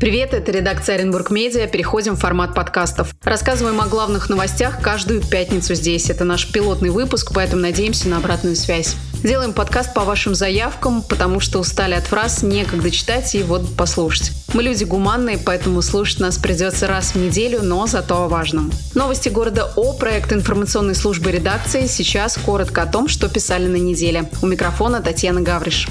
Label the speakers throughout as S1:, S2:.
S1: Привет, это редакция Оренбург Медиа. Переходим в формат подкастов. Рассказываем о главных новостях каждую пятницу здесь. Это наш пилотный выпуск, поэтому надеемся на обратную связь. Делаем подкаст по вашим заявкам, потому что устали от фраз, некогда читать и вот послушать. Мы люди гуманные, поэтому слушать нас придется раз в неделю, но зато о важном. Новости города О, проект информационной службы редакции. Сейчас коротко о том, что писали на неделе. У микрофона Татьяна Гавриш.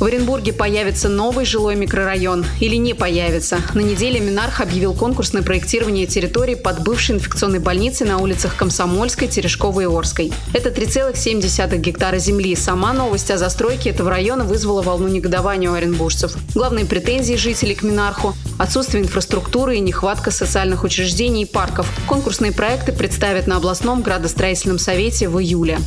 S1: В Оренбурге появится новый жилой микрорайон или не появится. На неделе Минарх объявил конкурс на проектирование территории под бывшей инфекционной больницей на улицах Комсомольской, Терешковой и Орской. Это 3,7 гектара земли. Сама новость о застройке этого района вызвала волну негодования у оренбуржцев. Главные претензии жителей к Минарху – отсутствие инфраструктуры и нехватка социальных учреждений и парков. Конкурсные проекты представят на областном градостроительном совете в июле.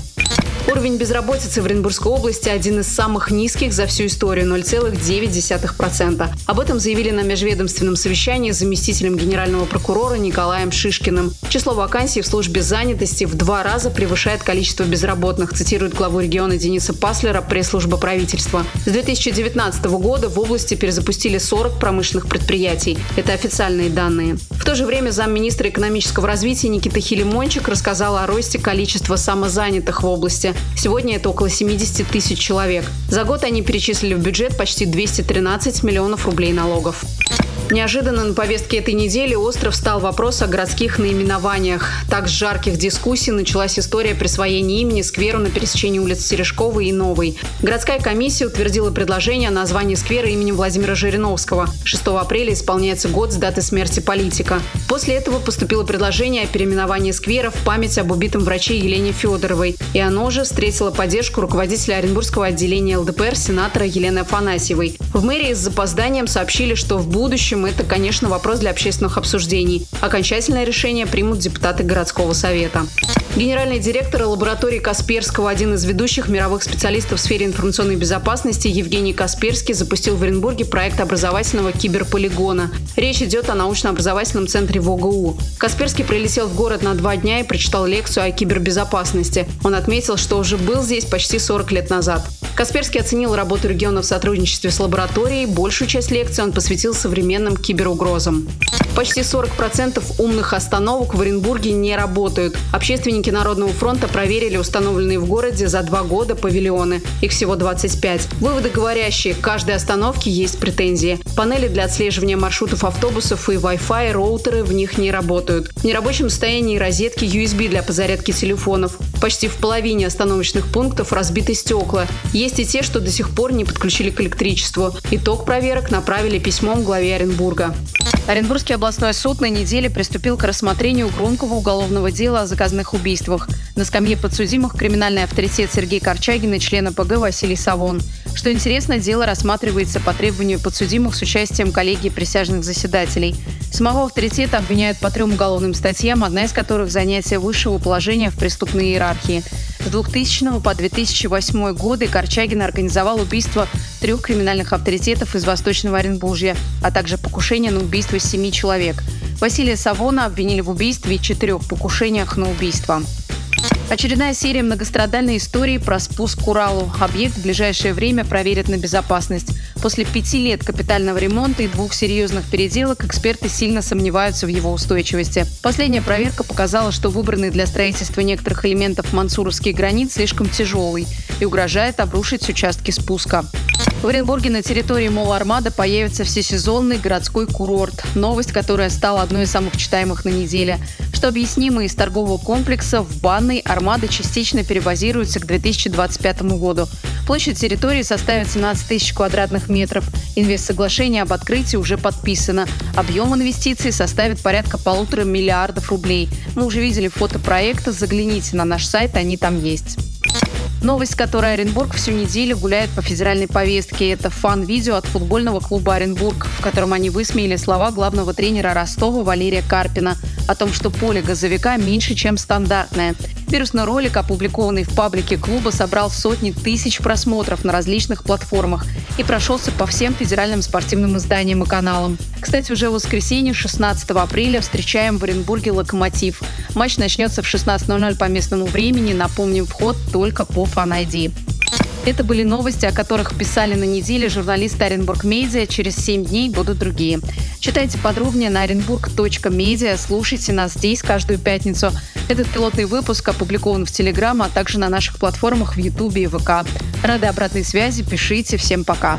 S1: Уровень безработицы в Оренбургской области один из самых низких за всю историю – 0,9%. Об этом заявили на межведомственном совещании с заместителем генерального прокурора Николаем Шишкиным. Число вакансий в службе занятости в два раза превышает количество безработных, цитирует главу региона Дениса Паслера пресс-служба правительства. С 2019 года в области перезапустили 40 промышленных предприятий. Это официальные данные. В то же время замминистра экономического развития Никита Хилимончик рассказал о росте количества самозанятых в области. Сегодня это около 70 тысяч человек. За год они перечислили в бюджет почти 213 миллионов рублей налогов. Неожиданно на повестке этой недели остро встал вопрос о городских наименованиях. Так с жарких дискуссий началась история присвоения имени скверу на пересечении улиц Сережковой и Новой. Городская комиссия утвердила предложение о названии сквера именем Владимира Жириновского. 6 апреля исполняется год с даты смерти политика. После этого поступило предложение о переименовании сквера в память об убитом враче Елене Федоровой. И оно же встретило поддержку руководителя Оренбургского отделения ЛДПР сенатора Елены Афанасьевой. В мэрии с запозданием сообщили, что в будущем общем, это, конечно, вопрос для общественных обсуждений. Окончательное решение примут депутаты городского совета. Генеральный директор лаборатории Касперского, один из ведущих мировых специалистов в сфере информационной безопасности Евгений Касперский запустил в Оренбурге проект образовательного киберполигона. Речь идет о научно-образовательном центре в ОГУ. Касперский прилетел в город на два дня и прочитал лекцию о кибербезопасности. Он отметил, что уже был здесь почти 40 лет назад. Касперский оценил работу региона в сотрудничестве с лабораторией. Большую часть лекции он посвятил современным киберугрозам. Почти 40% умных остановок в Оренбурге не работают. Общественники Народного фронта проверили установленные в городе за два года павильоны. Их всего 25. Выводы говорящие, к каждой остановке есть претензии. Панели для отслеживания маршрутов автобусов и Wi-Fi, роутеры в них не работают. В нерабочем состоянии розетки USB для подзарядки телефонов. Почти в половине остановочных пунктов разбиты стекла. И те, что до сих пор не подключили к электричеству. Итог проверок направили письмом главе Оренбурга. Оренбургский областной суд на неделе приступил к рассмотрению громкого уголовного дела о заказанных убийствах. На скамье подсудимых криминальный авторитет Сергей Корчагин и член ПГ Василий Савон. Что интересно, дело рассматривается по требованию подсудимых с участием коллегии присяжных заседателей. Самого авторитета обвиняют по трем уголовным статьям, одна из которых – занятие высшего положения в преступной иерархии. С 2000 по 2008 годы Корчагин организовал убийство трех криминальных авторитетов из Восточного Оренбуржья, а также покушение на убийство семи человек. Василия Савона обвинили в убийстве и четырех покушениях на убийство. Очередная серия многострадальной истории про спуск к Уралу. Объект в ближайшее время проверят на безопасность. После пяти лет капитального ремонта и двух серьезных переделок эксперты сильно сомневаются в его устойчивости. Последняя проверка показала, что выбранный для строительства некоторых элементов мансуровский гранит слишком тяжелый и угрожает обрушить участки спуска. В Оренбурге на территории Мол Армада появится всесезонный городской курорт. Новость, которая стала одной из самых читаемых на неделе. Что объяснимо из торгового комплекса в банной Армада частично перебазируется к 2025 году. Площадь территории составит 17 тысяч квадратных метров. Инвестсоглашение об открытии уже подписано. Объем инвестиций составит порядка полутора миллиардов рублей. Мы уже видели фото проекта, загляните на наш сайт, они там есть. Новость, которая Оренбург всю неделю гуляет по федеральной повестке. Это фан-видео от футбольного клуба Оренбург, в котором они высмеяли слова главного тренера Ростова Валерия Карпина о том, что поле газовика меньше, чем стандартное. Вирусный ролик, опубликованный в паблике клуба, собрал сотни тысяч просмотров на различных платформах и прошелся по всем федеральным спортивным изданиям и каналам. Кстати, уже в воскресенье, 16 апреля, встречаем в Оренбурге «Локомотив». Матч начнется в 16.00 по местному времени. Напомним, вход только по ID. Это были новости, о которых писали на неделе журналисты Оренбург Медиа. Через 7 дней будут другие. Читайте подробнее на orenburg.media. Слушайте нас здесь каждую пятницу. Этот пилотный выпуск опубликован в Телеграм, а также на наших платформах в Ютубе и ВК. Рады обратной связи. Пишите. Всем пока.